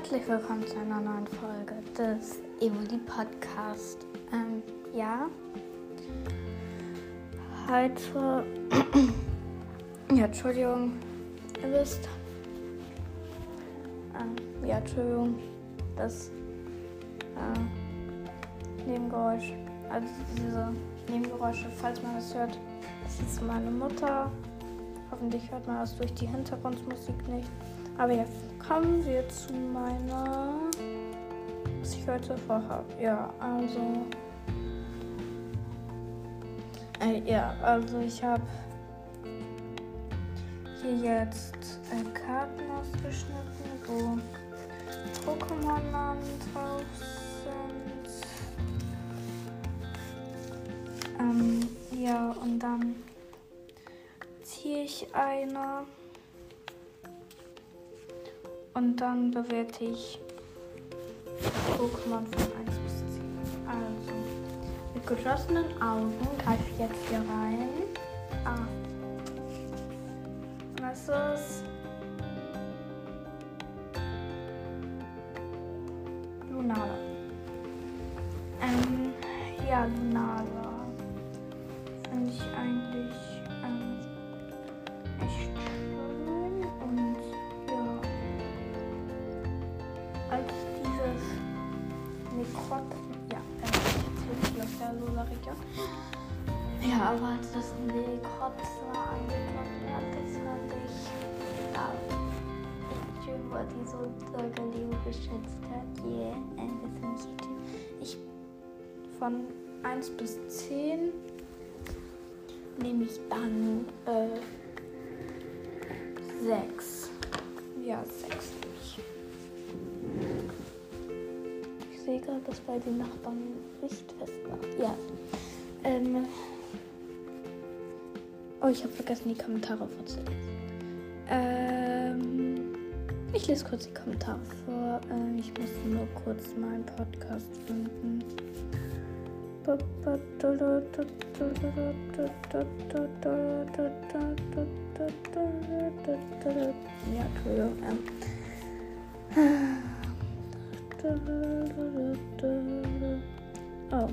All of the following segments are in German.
Herzlich willkommen zu einer neuen Folge des Evoli Podcast. Ähm, ja, heute, ja, Entschuldigung, ihr wisst, ähm, ja, Entschuldigung, das äh, Nebengeräusch, also diese Nebengeräusche, falls man das hört, das ist meine Mutter. Hoffentlich hört man das durch die Hintergrundmusik nicht. Aber ja, kommen wir zu meiner, was ich heute vorhabe. Ja, also, äh, ja, also ich habe hier jetzt äh, Karten ausgeschnitten, wo Pokémon-Namen drauf sind. Ähm, ja, und dann ziehe ich eine. Und dann bewerte ich Pokémon von 1 bis 10. Also, mit geschlossenen Augen greife ich jetzt hier rein. Ah. Was ist echt schön, weil die so Leben geschätzt hat. Yeah, äh, das finde ich von 1 bis 10 nehme ich dann äh, 6. Ja, 6 nehme ich. Sehe gerade, dass bei den Nachbarn Richtfest war. Ja. Ähm. Oh, ich habe vergessen, die Kommentare vorzulesen. Ähm. Ich lese kurz die Kommentare vor. Ähm, ich muss nur kurz meinen Podcast finden. Ja, Entschuldigung. Ähm. Oh.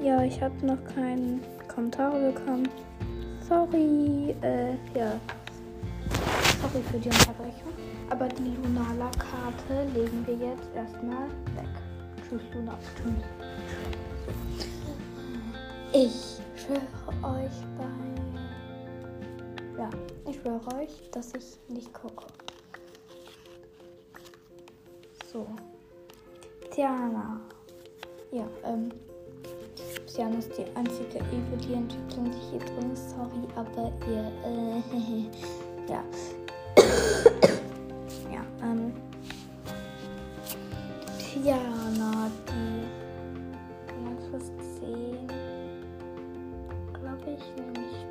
Ja, ich habe noch keinen Kommentar bekommen. Sorry. Äh, ja. Sorry für die Unterbrechung. Aber die Lunala-Karte legen wir jetzt erstmal weg. Tschüss, Luna. Tschüss. Ich schwöre euch bei. Ja, ich schwöre euch, dass ich nicht gucke. So. Tiana. Ja, ähm. Tiana ist die einzige Evoli-Entwicklung, die hier drin ist. Sorry, aber ihr. Äh, ja, Tiana, die. Was ist 10? Glaube ich, nämlich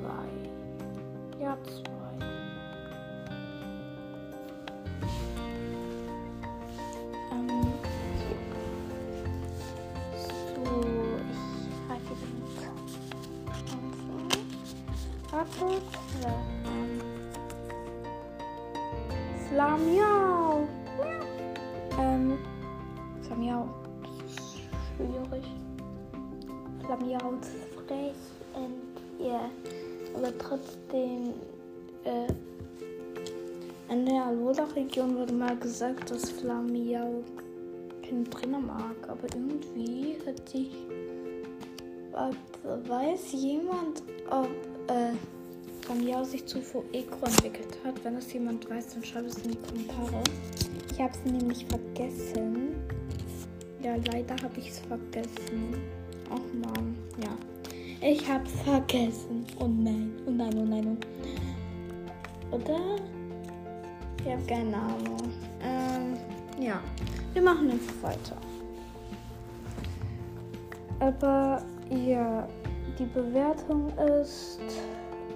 2. Ja, 2. Ähm. Alola-Region wurde mal gesagt, dass Flamiau keinen Trainer mag, aber irgendwie hat sich. Ob, weiß jemand, ob äh, Flamiau sich zu Fueco entwickelt hat? Wenn das jemand weiß, dann schreibt es in die Kommentare. Ich habe es nämlich vergessen. Ja, leider habe ich es vergessen. Ach man, ja. Ich habe es vergessen. Oh nein, oh nein, oh nein. Oh. Oder? Ich habe keine Ahnung. Ähm, ja. Wir machen einfach weiter. Aber ja, die Bewertung ist,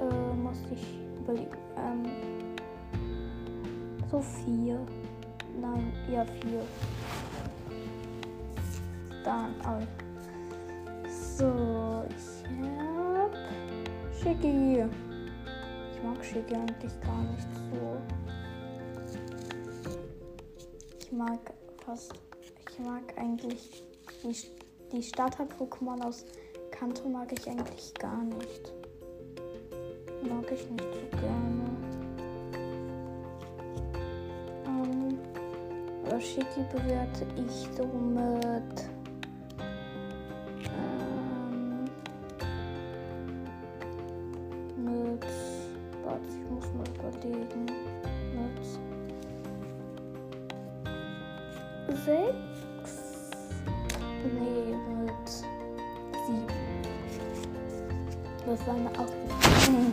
äh, muss ich überlegen, ähm, so vier. Nein, ja vier. Dann, oh. So, ich hab Shiggy. Ich mag Shiggy eigentlich gar nicht so. Ich mag fast, ich mag eigentlich die, die Starter-Pokémon aus Kanto mag ich eigentlich gar nicht. Mag ich nicht so gerne. Ähm, Shiki bewerte ich so mit. Ähm, mit. Warte, ich muss mal überlegen. Sechs. Nee, mit. Sieben. Das war eine Ausrufung.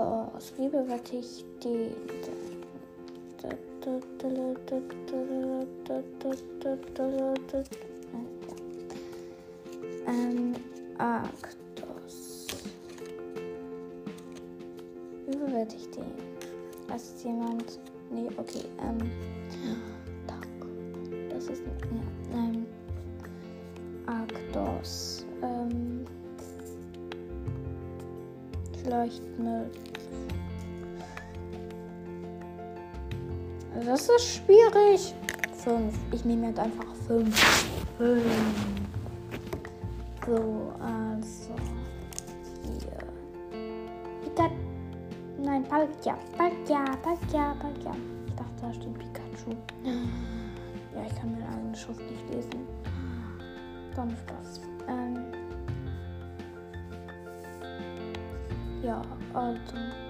Arktos. Wie bewerte ich den? Ähm, Arktos. Wie bewerte ich den? Jetzt jemand? Nee, okay. Ähm, Tag. Das ist. Ja, ähm, Arktos. Ähm, vielleicht mit. Das ist schwierig. Fünf. Ich nehme jetzt einfach fünf. Fünf. So, also. Hier. Pika. Nein, Palkia. Palkia, Palkia, Palkia. Ich dachte, da steht Pikachu. Ja, ich kann mir eine Schrift nicht lesen. Dann Spaß. Ähm. Ja, also.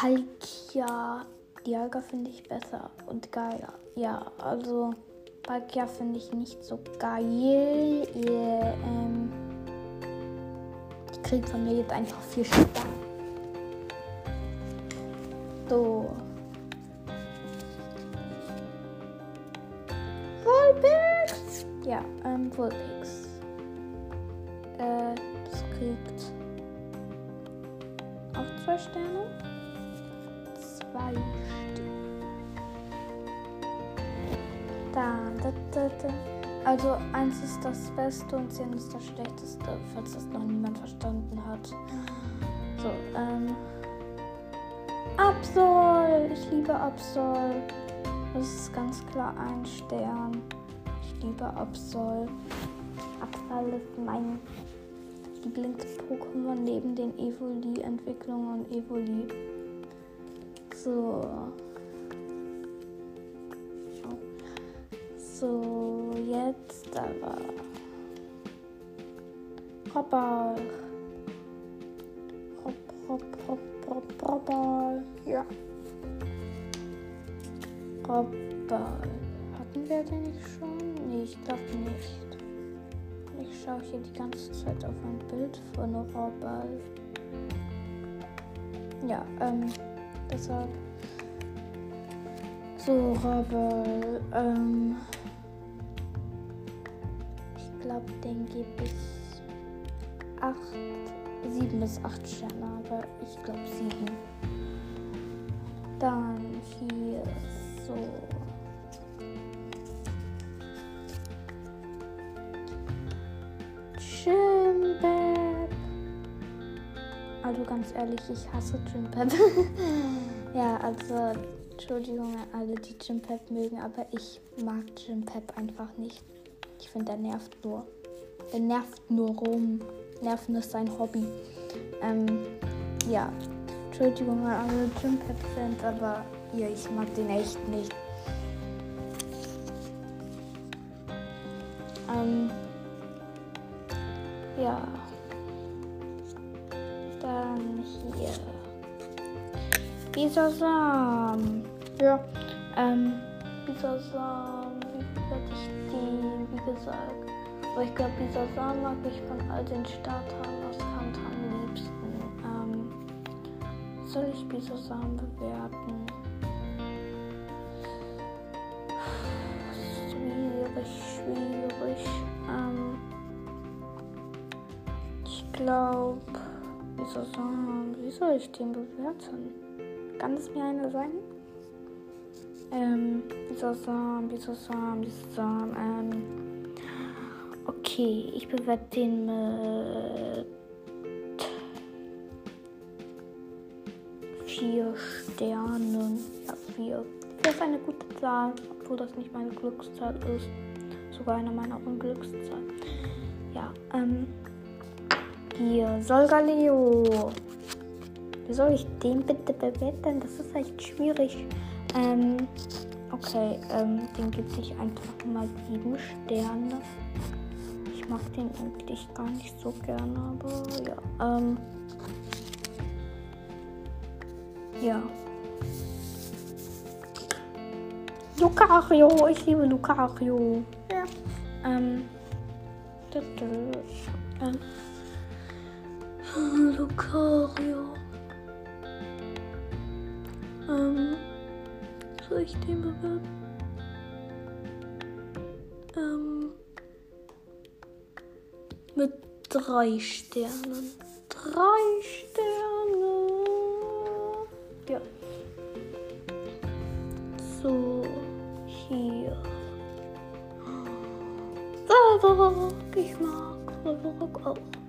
Palkia. Dialga finde ich besser und geiler. Ja, also Palkia finde ich nicht so geil. Ihr, ähm, die kriegt von mir jetzt einfach vier Sterne. So. Vulpix! Ja, ähm, Vulpix. Also eins ist das Beste und zehn ist das Schlechteste, falls das noch niemand verstanden hat. So, ähm. Absol! Ich liebe Absol. Das ist ganz klar ein Stern. Ich liebe Absol. Absol ist mein Lieblings-Pokémon neben den Evoli-Entwicklungen und Evoli. So. So, jetzt aber. Robber. Rob, rob, rob, rob, Robber. Ja. Robber. Hatten wir den nicht schon? Nee, ich glaube nicht. Ich schaue hier die ganze Zeit auf ein Bild von Robber. Ja, ähm. Deshalb. So, Robber. Ähm, glaube, den gebe ich 8, 7 bis 8 Sterne, aber ich glaube 7. Dann hier so. Chimbab. Also ganz ehrlich, ich hasse Chimpep. ja, also Entschuldigung an alle, die Chimpep mögen, aber ich mag Chimpep einfach nicht. Ich finde, der nervt nur. Der nervt nur rum. Nerven ist sein Hobby. Ähm, ja. Entschuldigung an alle Chimpep-Fans, aber ja, ich mag den echt nicht. Ähm, ja. Dann hier. Bisasam. Ja, ähm, Bisasam. Werde ich die, wie gesagt. Aber ich glaube, Bisasam mag ich von all den Startern aus Kant am liebsten. Ähm, soll ich Bisasam bewerten? Schwierig, schwierig. Ähm, glaube, wie soll, sagen, wie soll ich den bewerten? Kann es mir einer sagen? Ähm, wie soll sagen, ähm, okay, ich bewerte den mit vier Sternen. Ja, vier. Das ist eine gute Zahl, obwohl das nicht meine Glückszahl ist. Sogar eine meiner Unglückszahlen. Ja, ähm. Hier, Solgaleo. Wie soll ich den bitte bewerten? Das ist echt schwierig. Ähm, okay, ähm, den gibt ich einfach mal sieben Sterne. Ich mag den eigentlich gar nicht so gerne, aber ja. Ähm, ja. Lucario, ich liebe Lucario. Ja. Ähm. ähm Lucario. Ähm. Den bewerten? Ähm. Mit drei Sternen. Drei Sterne. Ja. So, hier. Valorok, ich mag Valorok auch.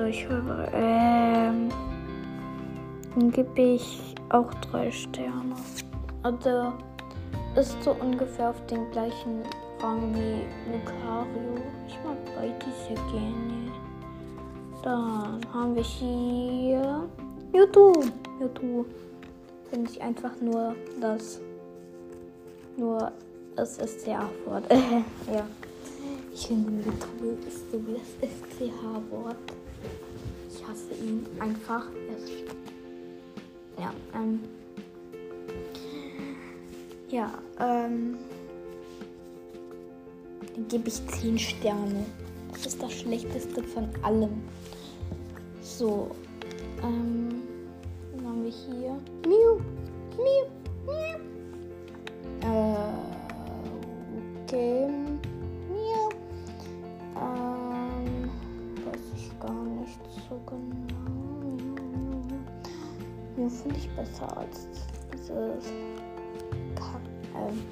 Soll ich Wolverock? Ähm. Dann gebe ich auch drei Sterne. Also ist so ungefähr auf den gleichen Rang wie Lucario. Ich mag beide sehr gerne. Dann haben wir hier YouTube. YouTube finde ich einfach nur das. Nur es ist sehr Wort. ja. Ich finde YouTube ist so wie das SCH-Wort. Ihn einfach. Ja, ähm, ja, ähm, dann gebe ich 10 Sterne. Das ist das Schlechteste von allem. So, ähm, besser als dieses ähm,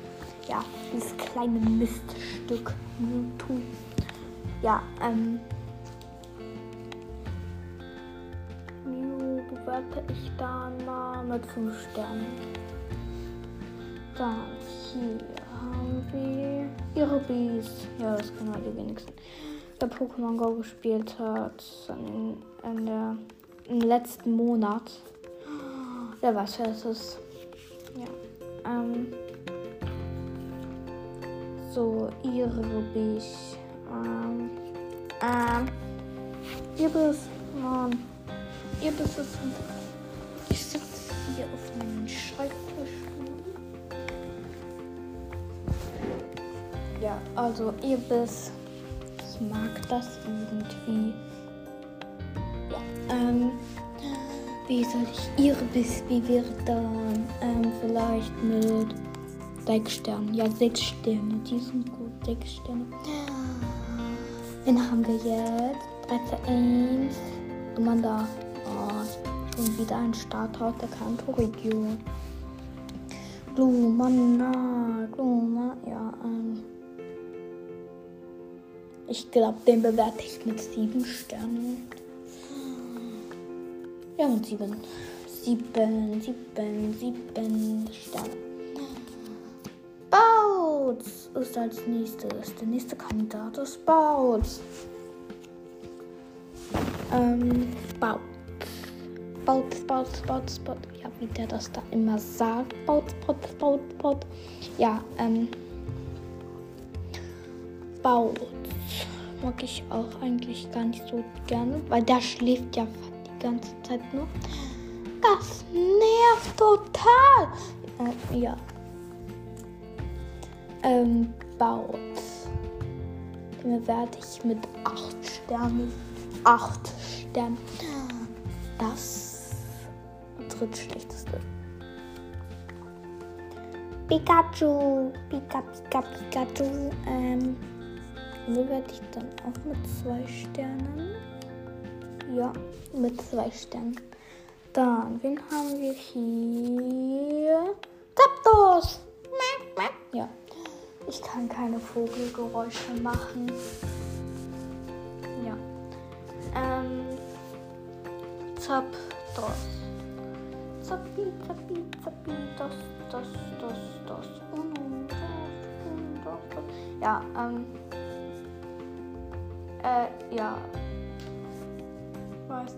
ja, dieses kleine Miststück. Ja, ähm. Mew bewerte ich da mal mit 5 Sternen. Dann hier haben wir Irobis. Ja, das kennen wir die wenigsten. Der Pokémon Go gespielt hat in, in der, im letzten Monat. Wer weiß, wer es ist. Ja. Ähm. So, ich. Ähm. Ähm. Ihr bist. Mann. Ihr bist es. Ich sitze hier auf meinem Schreibtisch. Ja, also ihr bist. Ich mag das irgendwie. Ja. Ähm. Wie soll ich ihre Biss bewerten? Ähm, vielleicht mit sechs Sternen. Ja, sechs Sterne. Die sind gut. Sechs Sterne. Wen haben wir jetzt? 13 1. man da. Oh, schon wieder ein Starter aus der Kanto-Region. Glumana, Glumana, ja, ähm. Ich glaube, den bewerte ich mit sieben Sternen. Ja, und sieben. Sieben, sieben, sieben Sterne. Bouts ist als nächstes. Der nächste Kandidat ist Bouts. Ähm, Bouts. Bouts, Bouts, Bouts, Bouts. Ja, wie der das da immer sagt. Bouts, Bouts, Bouts, Bouts. Ja, ähm. Bouts mag ich auch eigentlich gar nicht so gerne, weil der schläft ja ganze Zeit nur. Das nervt total. Äh, ja. Ähm, baut. Den bewerte ich mit 8 Sternen. 8 Sterne. Das drittschlechteste. Pikachu. Pika, Pika, Pikachu. Ähm, werde ich dann auch mit zwei Sternen? Ja, mit zwei Sternen. Dann, wen haben wir hier? Zapdos! Ja, ich kann keine Vogelgeräusche machen. Ja. Ähm, Zapdos. Zappi, zappi, zappi, das, das, das, das. Und das, und das, das. Ja, ähm. Äh, ja.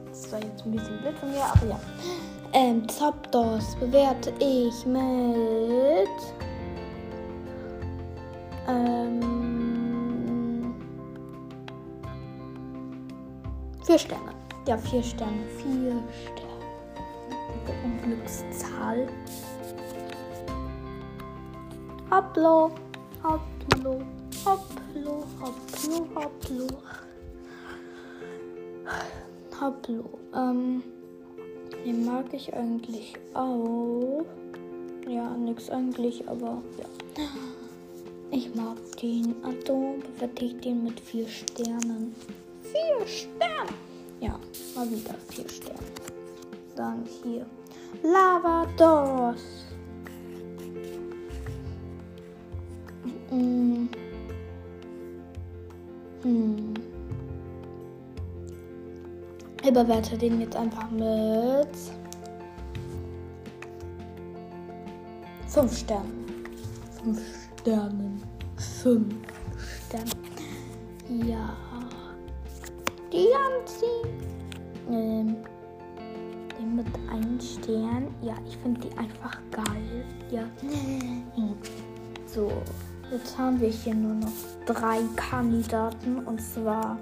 Das war jetzt ein bisschen blöd von mir, aber ja. Ähm, Zapdos bewerte ich mit. Ähm. Vier Sterne. Ja, vier Sterne. Vier Sterne. Unglückszahl. Hopplo, hopplo, hopplo, hopplo, hopplo. Hopplo. Ähm, den mag ich eigentlich auch. Ja, nix eigentlich, aber ja. Ich mag den. Also bewerte ich den mit vier Sternen. Vier Sterne! Ja, mal wieder vier Sterne. Dann hier. Lavados. Hm. Hm. Ich bewerte den jetzt einfach mit 5 Sternen. 5 Sternen. 5 Sternen. Ja. Die Janzi. Ähm den mit einem Stern. Ja, ich finde die einfach geil. Ja. So, jetzt haben wir hier nur noch drei Kandidaten und zwar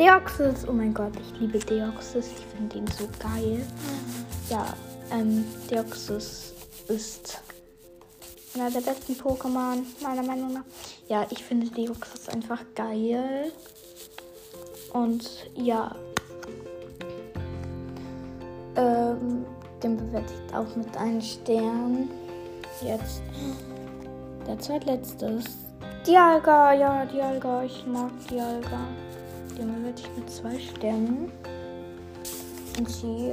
Deoxys. Oh mein Gott, ich liebe Deoxys. Ich finde ihn so geil. Ja, ähm, Deoxys ist einer der besten Pokémon, meiner Meinung nach. Ja, ich finde Deoxys einfach geil. Und ja, ähm, den bewerte ich auch mit einem Stern. Jetzt der zweitletzte ist Dialga. Ja, Dialga. Ich mag Dialga. Ich mit zwei Sternen. Und hier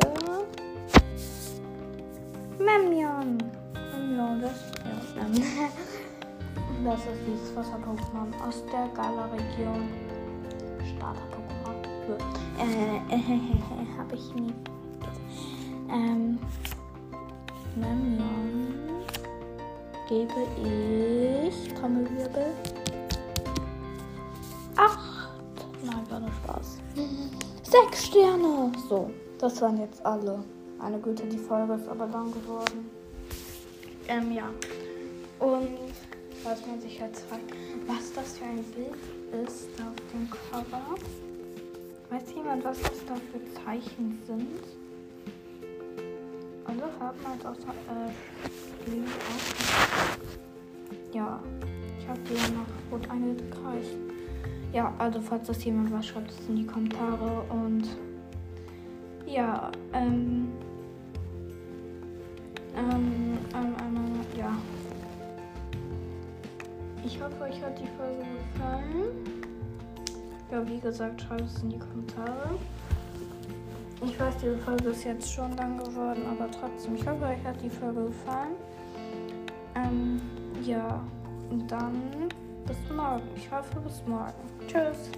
Memion. Memion, das, ähm, das ist dieses Wasser-Pokémon aus der Gala-Region. Starter-Pokémon. Äh, äh, äh, äh, habe ich nie ähm, Mamion gebe ich Trommelwirbel. Sechs Sterne. So, das waren jetzt alle. Meine Güte, die Folge ist aber lang geworden. Ähm, ja. Und was man sich jetzt fragt, was das für ein Bild ist auf dem Cover. Weiß jemand, was das da für Zeichen sind? alle Farben als außer äh, Leben Ja, ich habe die ja noch rot eingekreist. Ja, also falls das jemand was, schreibt es in die Kommentare und ja, ähm, ähm, ähm, ähm, ja. Ich hoffe, euch hat die Folge gefallen. Ja, wie gesagt, schreibt es in die Kommentare. Ich weiß, diese Folge ist jetzt schon lang geworden, aber trotzdem, ich hoffe, euch hat die Folge gefallen. Ähm, ja, und dann bis morgen. Ich hoffe, bis morgen. Tschüss.